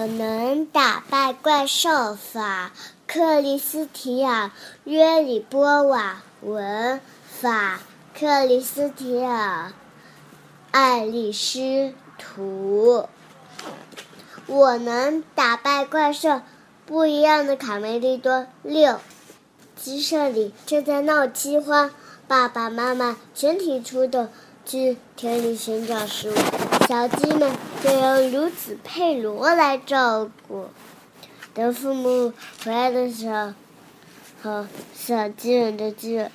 我能打败怪兽法，克里斯提亚·约里波瓦文法，克里斯提亚·爱丽丝图。我能打败怪兽，不一样的卡梅利多六。鸡舍里正在闹饥荒，爸爸妈妈全体出动去田里寻找食物。小鸡们就由如此佩罗来照顾。等父母回来的时候，和小鸡们的鸡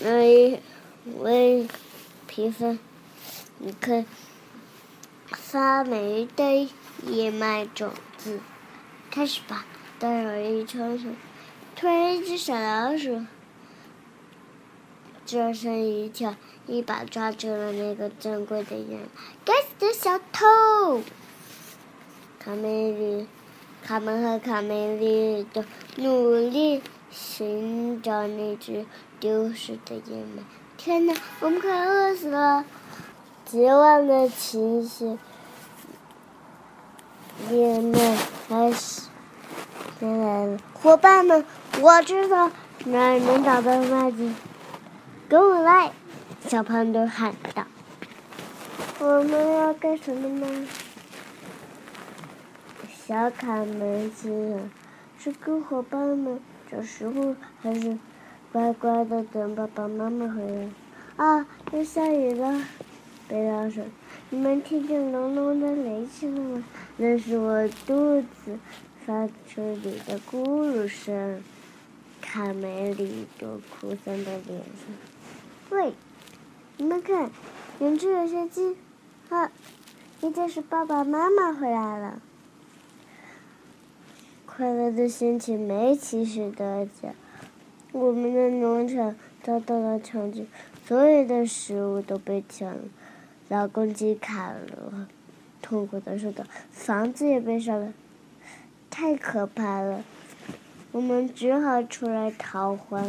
为为皮分，你可发霉的燕麦种子。开始吧，都有一串串。突然，一只小老鼠转身一跳，一把抓住了那个珍贵的烟。该死的小偷！卡梅利、卡门和卡梅利都努力寻找那只丢失的燕麦。天哪，我们快饿死了！绝望的情绪，燕麦开始来了，伙伴们。我知道哪儿能找到麦子，跟我来！小胖墩喊道。我们要干什么呢？小卡门心想：是跟伙伴们找食物，还是乖乖的等爸爸妈妈回来？啊，要下雨了！贝拉说：“你们听见隆隆的雷声了吗？那是我肚子发出的咕噜声。”卡梅利多哭丧的脸上。喂，你们看，远处有些鸡，啊，一定是爸爸妈妈回来了。快乐的心情没起始的讲，我们的农场遭到了抢劫，所有的食物都被抢了。老公鸡卡罗痛苦的说道：“房子也被烧了，太可怕了。”我们只好出来逃荒。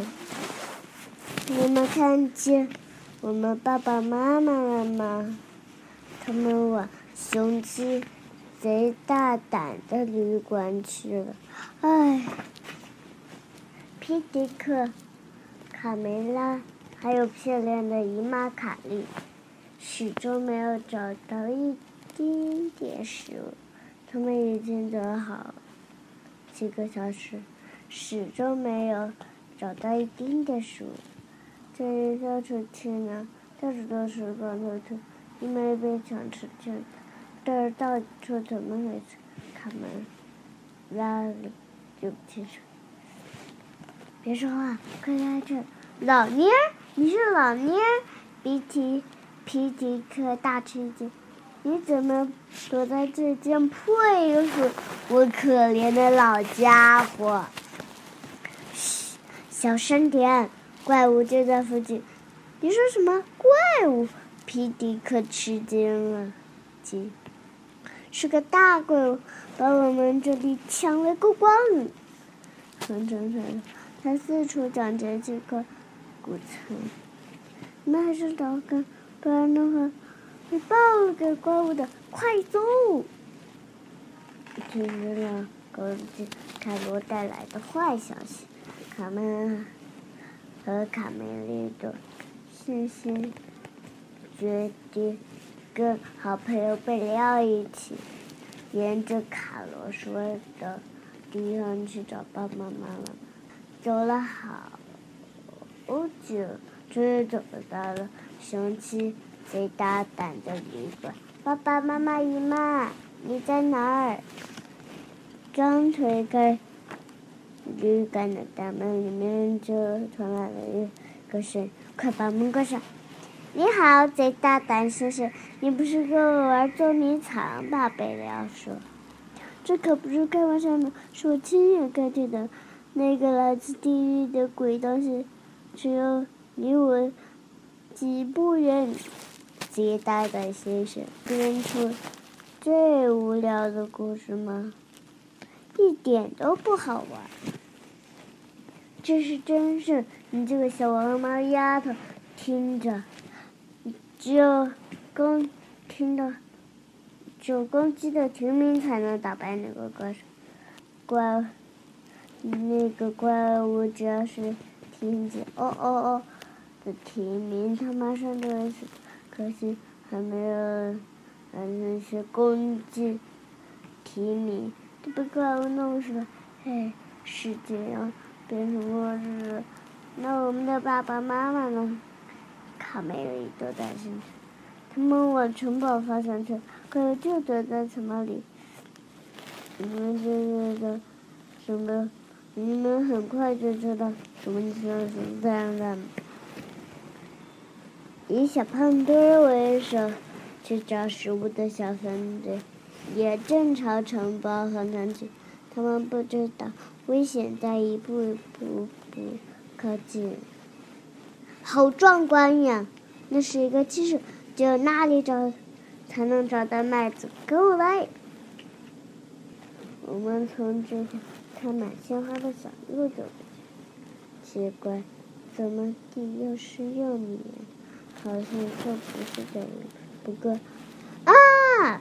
你们看见我们爸爸妈妈了吗？他们往雄鸡贼大胆的旅馆去了。唉，皮迪克、卡梅拉还有漂亮的姨妈卡莉，始终没有找到一丁点食物。他们已经走好几个小时。始终没有找到一丁点食物，这里到处听呢，到处都是光头头，因没被抢吃掉。这到处怎么回事？卡门拉里就不清楚。别说话，快来这！老蔫儿，你是老蔫儿？皮提皮迪克大吃一惊，你怎么躲在这间破衣服？我可怜的老家伙！嘘小声点，怪物就在附近。你说什么怪物？皮迪克吃惊了，鸡是个大怪物，把我们这里抢了个光。哼哼哼，他四处抢劫几块谷仓。你们还是找个，不然的话会暴露给怪物的。快走！听见了，狗子凯罗带来的坏消息。卡门和卡梅利多信心决定跟好朋友贝里奥一起，沿着卡罗说的地方去找爸爸妈妈。走了好久，终于走到了雄起最大胆的旅馆。爸爸妈妈姨妈，你在哪儿？刚推开。旅馆的大门里面就传来了一个声：“快把门关上！”你好，贼大胆先生，你不是跟我玩捉迷藏吧？贝利奥说：“这可不是开玩笑的，是我亲眼看见的。那个来自地狱的鬼东西，只有离我几步远。”贼大胆先生编出最无聊的故事吗？一点都不好玩。这是真事，你这个小黄毛丫头，听着，只有公听到，只有公鸡的提名才能打败那个怪兽。怪，那个怪物只要是听见“哦哦哦”的啼鸣，它马上就会死。可惜还没有那些攻击提名都被怪物弄死了。嘿，世界要变成末日。那我们的爸爸妈妈呢？卡梅利多担心。他们往城堡方向去，可是就躲在城堡里。你们觉得什么？你们很快就知道什么情况是这样的。以小胖墩为首去找食物的小分队，也正朝城堡方向去。他们不知道危险在一步一步步靠近。好壮观呀！那是一个骑士。只有那里找，才能找到麦子。跟我来！我们从这条开满鲜花的小路走。奇怪，怎么地又湿又黏？好像这不是这样。不过，啊！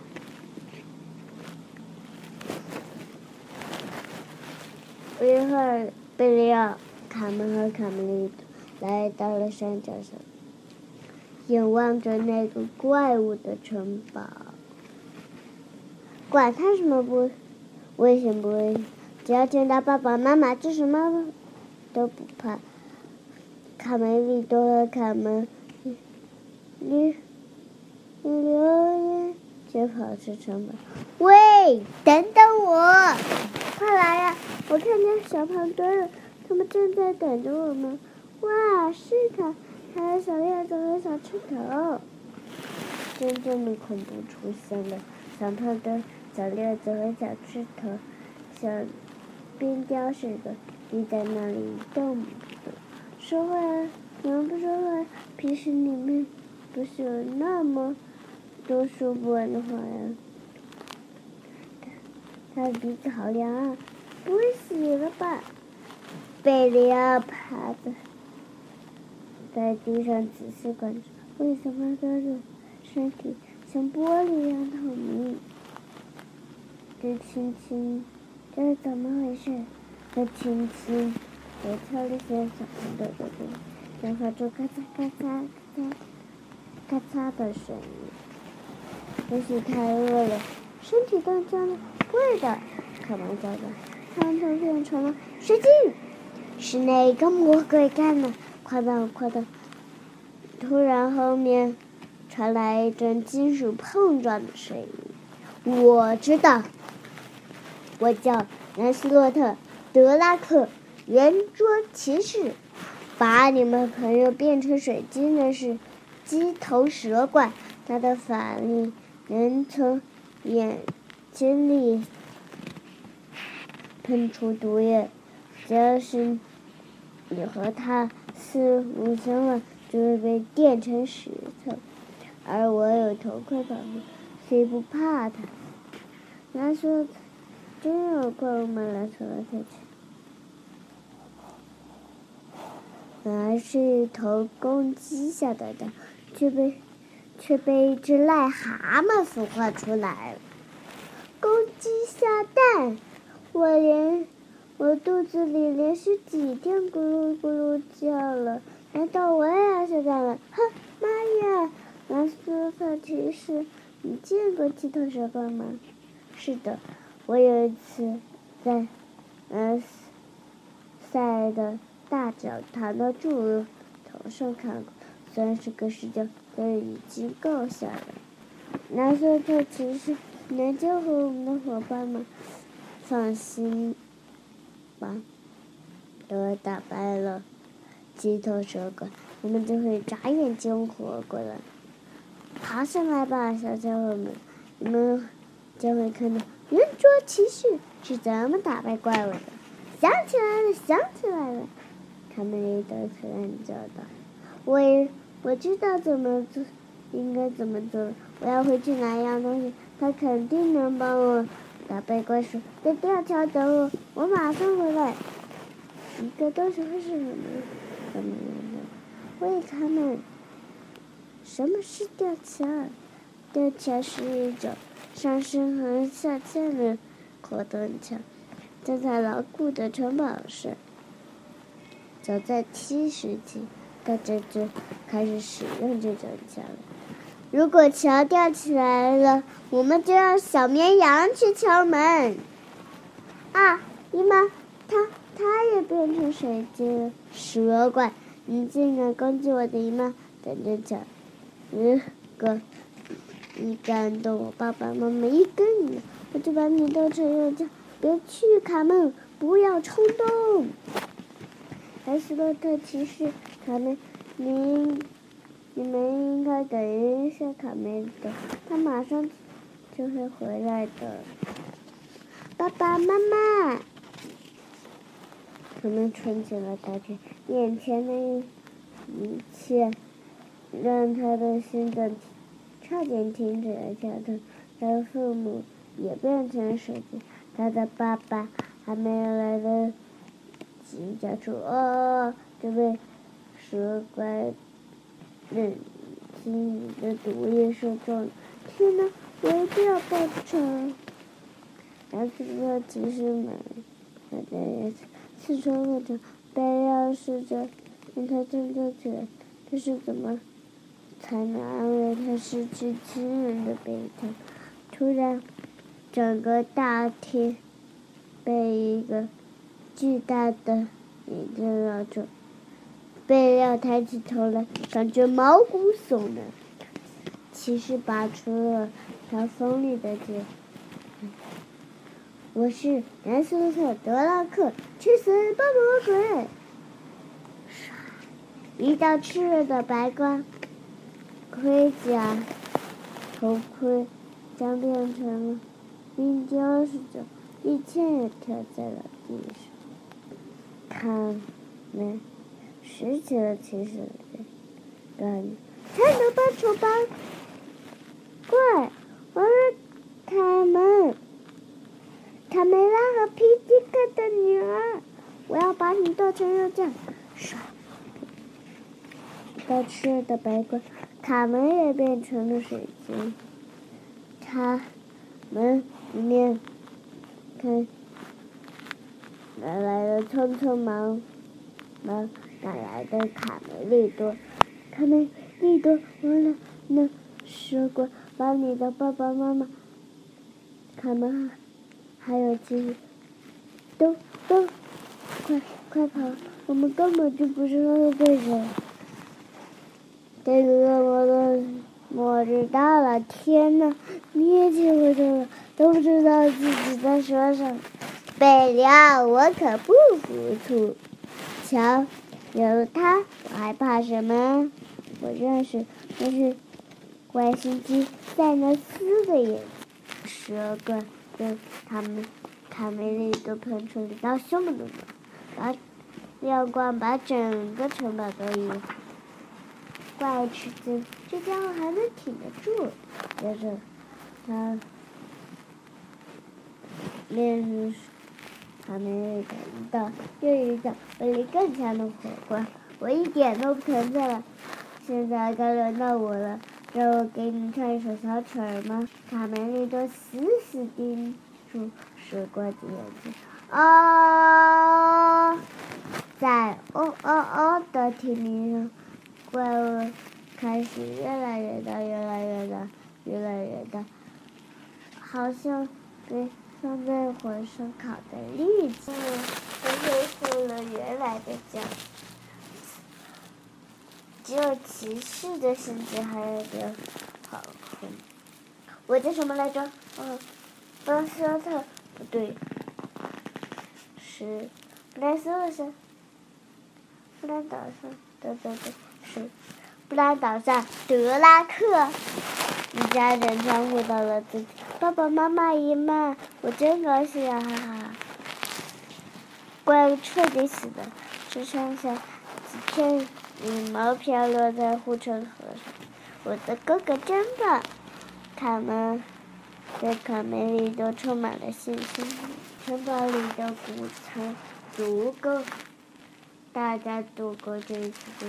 不一会儿，贝利亚、卡门和卡梅利多来到了山脚下。眼望着那个怪物的城堡，管他什么不危险不危险，只要见到爸爸妈妈，就什么都不怕。卡梅利多和卡门，你你留言就跑出城堡。喂，等等我！快来呀！我看见小胖墩了，他们正在等着我们。哇，是他！还有小叶子和小赤头，真正的恐怖出现了！小胖墩、小叶子和小赤头，小冰雕似的立在那里一动不动。说话，你们不说话，平时你们不是有那么都说不完的话呀？他的鼻子好凉啊，不会死了吧？贝利亚趴着。在地上仔细观察，为什么这种身体像玻璃一样透明？这轻轻，这是怎么回事？这轻轻，我敲了一些小石头的地，然后发出咔嚓咔嚓咔嚓咔嚓的声音。也许太饿了，身体冻僵了。不会的，开玩笑的。汤头变成了水晶，是哪个魔鬼干的？快到快到！突然，后面传来一阵金属碰撞的声音。我知道，我叫南斯洛特·德拉克，圆桌骑士。把你们朋友变成水晶的是鸡头蛇怪，他的法力能从眼睛里喷出毒液。只要是你和他。四五相望就会被电成石头，而我有头盔保护，谁不怕他？他说，真有怪物们来走来走去。本来是一头公鸡下的蛋，却被却被一只癞蛤蟆孵化出来了。公鸡下蛋，我连。我肚子里连续几天咕噜咕噜叫了，难道我也要下蛋了？哼，妈呀！蓝色的骑士，你见过鸡头蛇怪吗？是的，我有一次在呃塞的大教堂的柱头上看过，虽然是个石雕，都已经够下了。蓝色的骑士，能救回我们的伙伴吗？放心吧。等我打败了鸡头蛇怪，我们就会眨眼间活过来。爬上来吧，小家伙们，你们将会看到圆桌骑士是怎么打败怪物的。想起来了，想起来了，卡梅利多突然叫道：“我也我知道怎么做，应该怎么做。我要回去拿一样东西，他肯定能帮我。”打败怪兽，在吊桥等我，我马上回来。一个东西会是什么？什么问他们，什么是吊桥？吊桥是一种上升和下降的活动桥，站在牢固的城堡上。早在七世纪，大家就开始使用这种墙了。如果桥吊起来了，我们就让小绵羊去敲门。啊，姨妈，它它也变成水晶，蛇怪！你竟敢攻击我的姨妈！等着瞧，如果你敢动我爸爸妈妈一根毛，我就把你当成肉酱！别去，卡门，不要冲动。莱斯洛特骑士，卡梅，你你们应该等一下卡梅的，他马上就会回来的。爸爸妈妈，卡梅穿起了大腿，眼前的一切让他的心脏差点停止了跳动。他的父母也变成水晶，他的爸爸还没有来得。家出：“啊，这位蛇怪，忍心的毒液射中！天哪，我一定要报仇！”然后说：“骑士们，大家也四处问着，贝要试着让他振作起来，这是怎么才能安慰他失去亲人的悲痛？”突然，整个大厅被一个。巨大的眼睛绕着，贝要抬起头来，感觉毛骨悚然。骑士拔出了条锋利的剑。我是南斯特德拉克，去死吧魔鬼！一道炽热的白光，盔甲、头盔将变成了冰雕似的，一切也跳在了地上。他们拾起了骑士的感觉，才能报仇吧？怪，我是卡门，卡梅拉和皮迪克的女儿，我要把你剁成肉酱！刷，到炽热的白光，卡门也变成了水晶。他们里面看。哪来的匆匆忙忙？哪来的卡梅利多？卡梅利多，完了，那蛇怪把你的爸爸妈妈、卡门还有其余都都快快跑！我们根本就不是他的对手。这个恶魔的末日到了！天呐，灭绝回头了，都不知道自己在说什么。贝利奥，我可不服输！瞧，有他，我还怕什么？我认识，那是怪星机塞纳斯的眼睛。蛇怪跟他们卡梅利都喷出了一道凶猛的光，把亮光把整个城堡都一怪吃惊，这家伙还能挺得住。接着，他练习。他们又一道又一道威力更强的火。光，我一点都不疼在了。现在该轮到我了，让我给你唱一首小曲儿吗？卡梅利多死死盯住蛇怪的眼睛。啊！在哦哦哦的天鸣上，怪物开始越来越大，越来越大，越来越大，好像被。放在火上烤的栗子，恢复了原来的样。只有骑士的心情还有点好困。我叫什么来着？嗯，布兰斯特，不对，是布莱斯特，布兰岛上，对对对，是布兰岛上德拉克。一家人全回到了自己爸爸妈妈姨妈，我真高兴啊！哈哈，怪物彻底死了，只剩下几片羽毛飘落在护城河上。我的哥哥真棒！他们对卡梅利多充满了信心。城堡里的谷仓足够大家度过这一次的。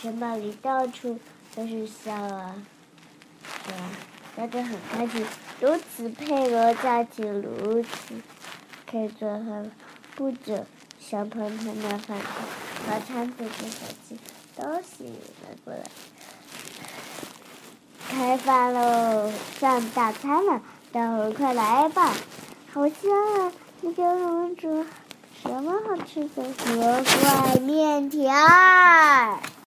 城堡里到处都是笑啊！是吧？大家很开心，如此配合家庭，如此可以做饭。不久，小朋友的饭菜和餐厅的小鸡都吸引了过来。开饭喽，上大餐了，大伙快来吧！好香啊！你给我们煮什么好吃的？魔怪面条。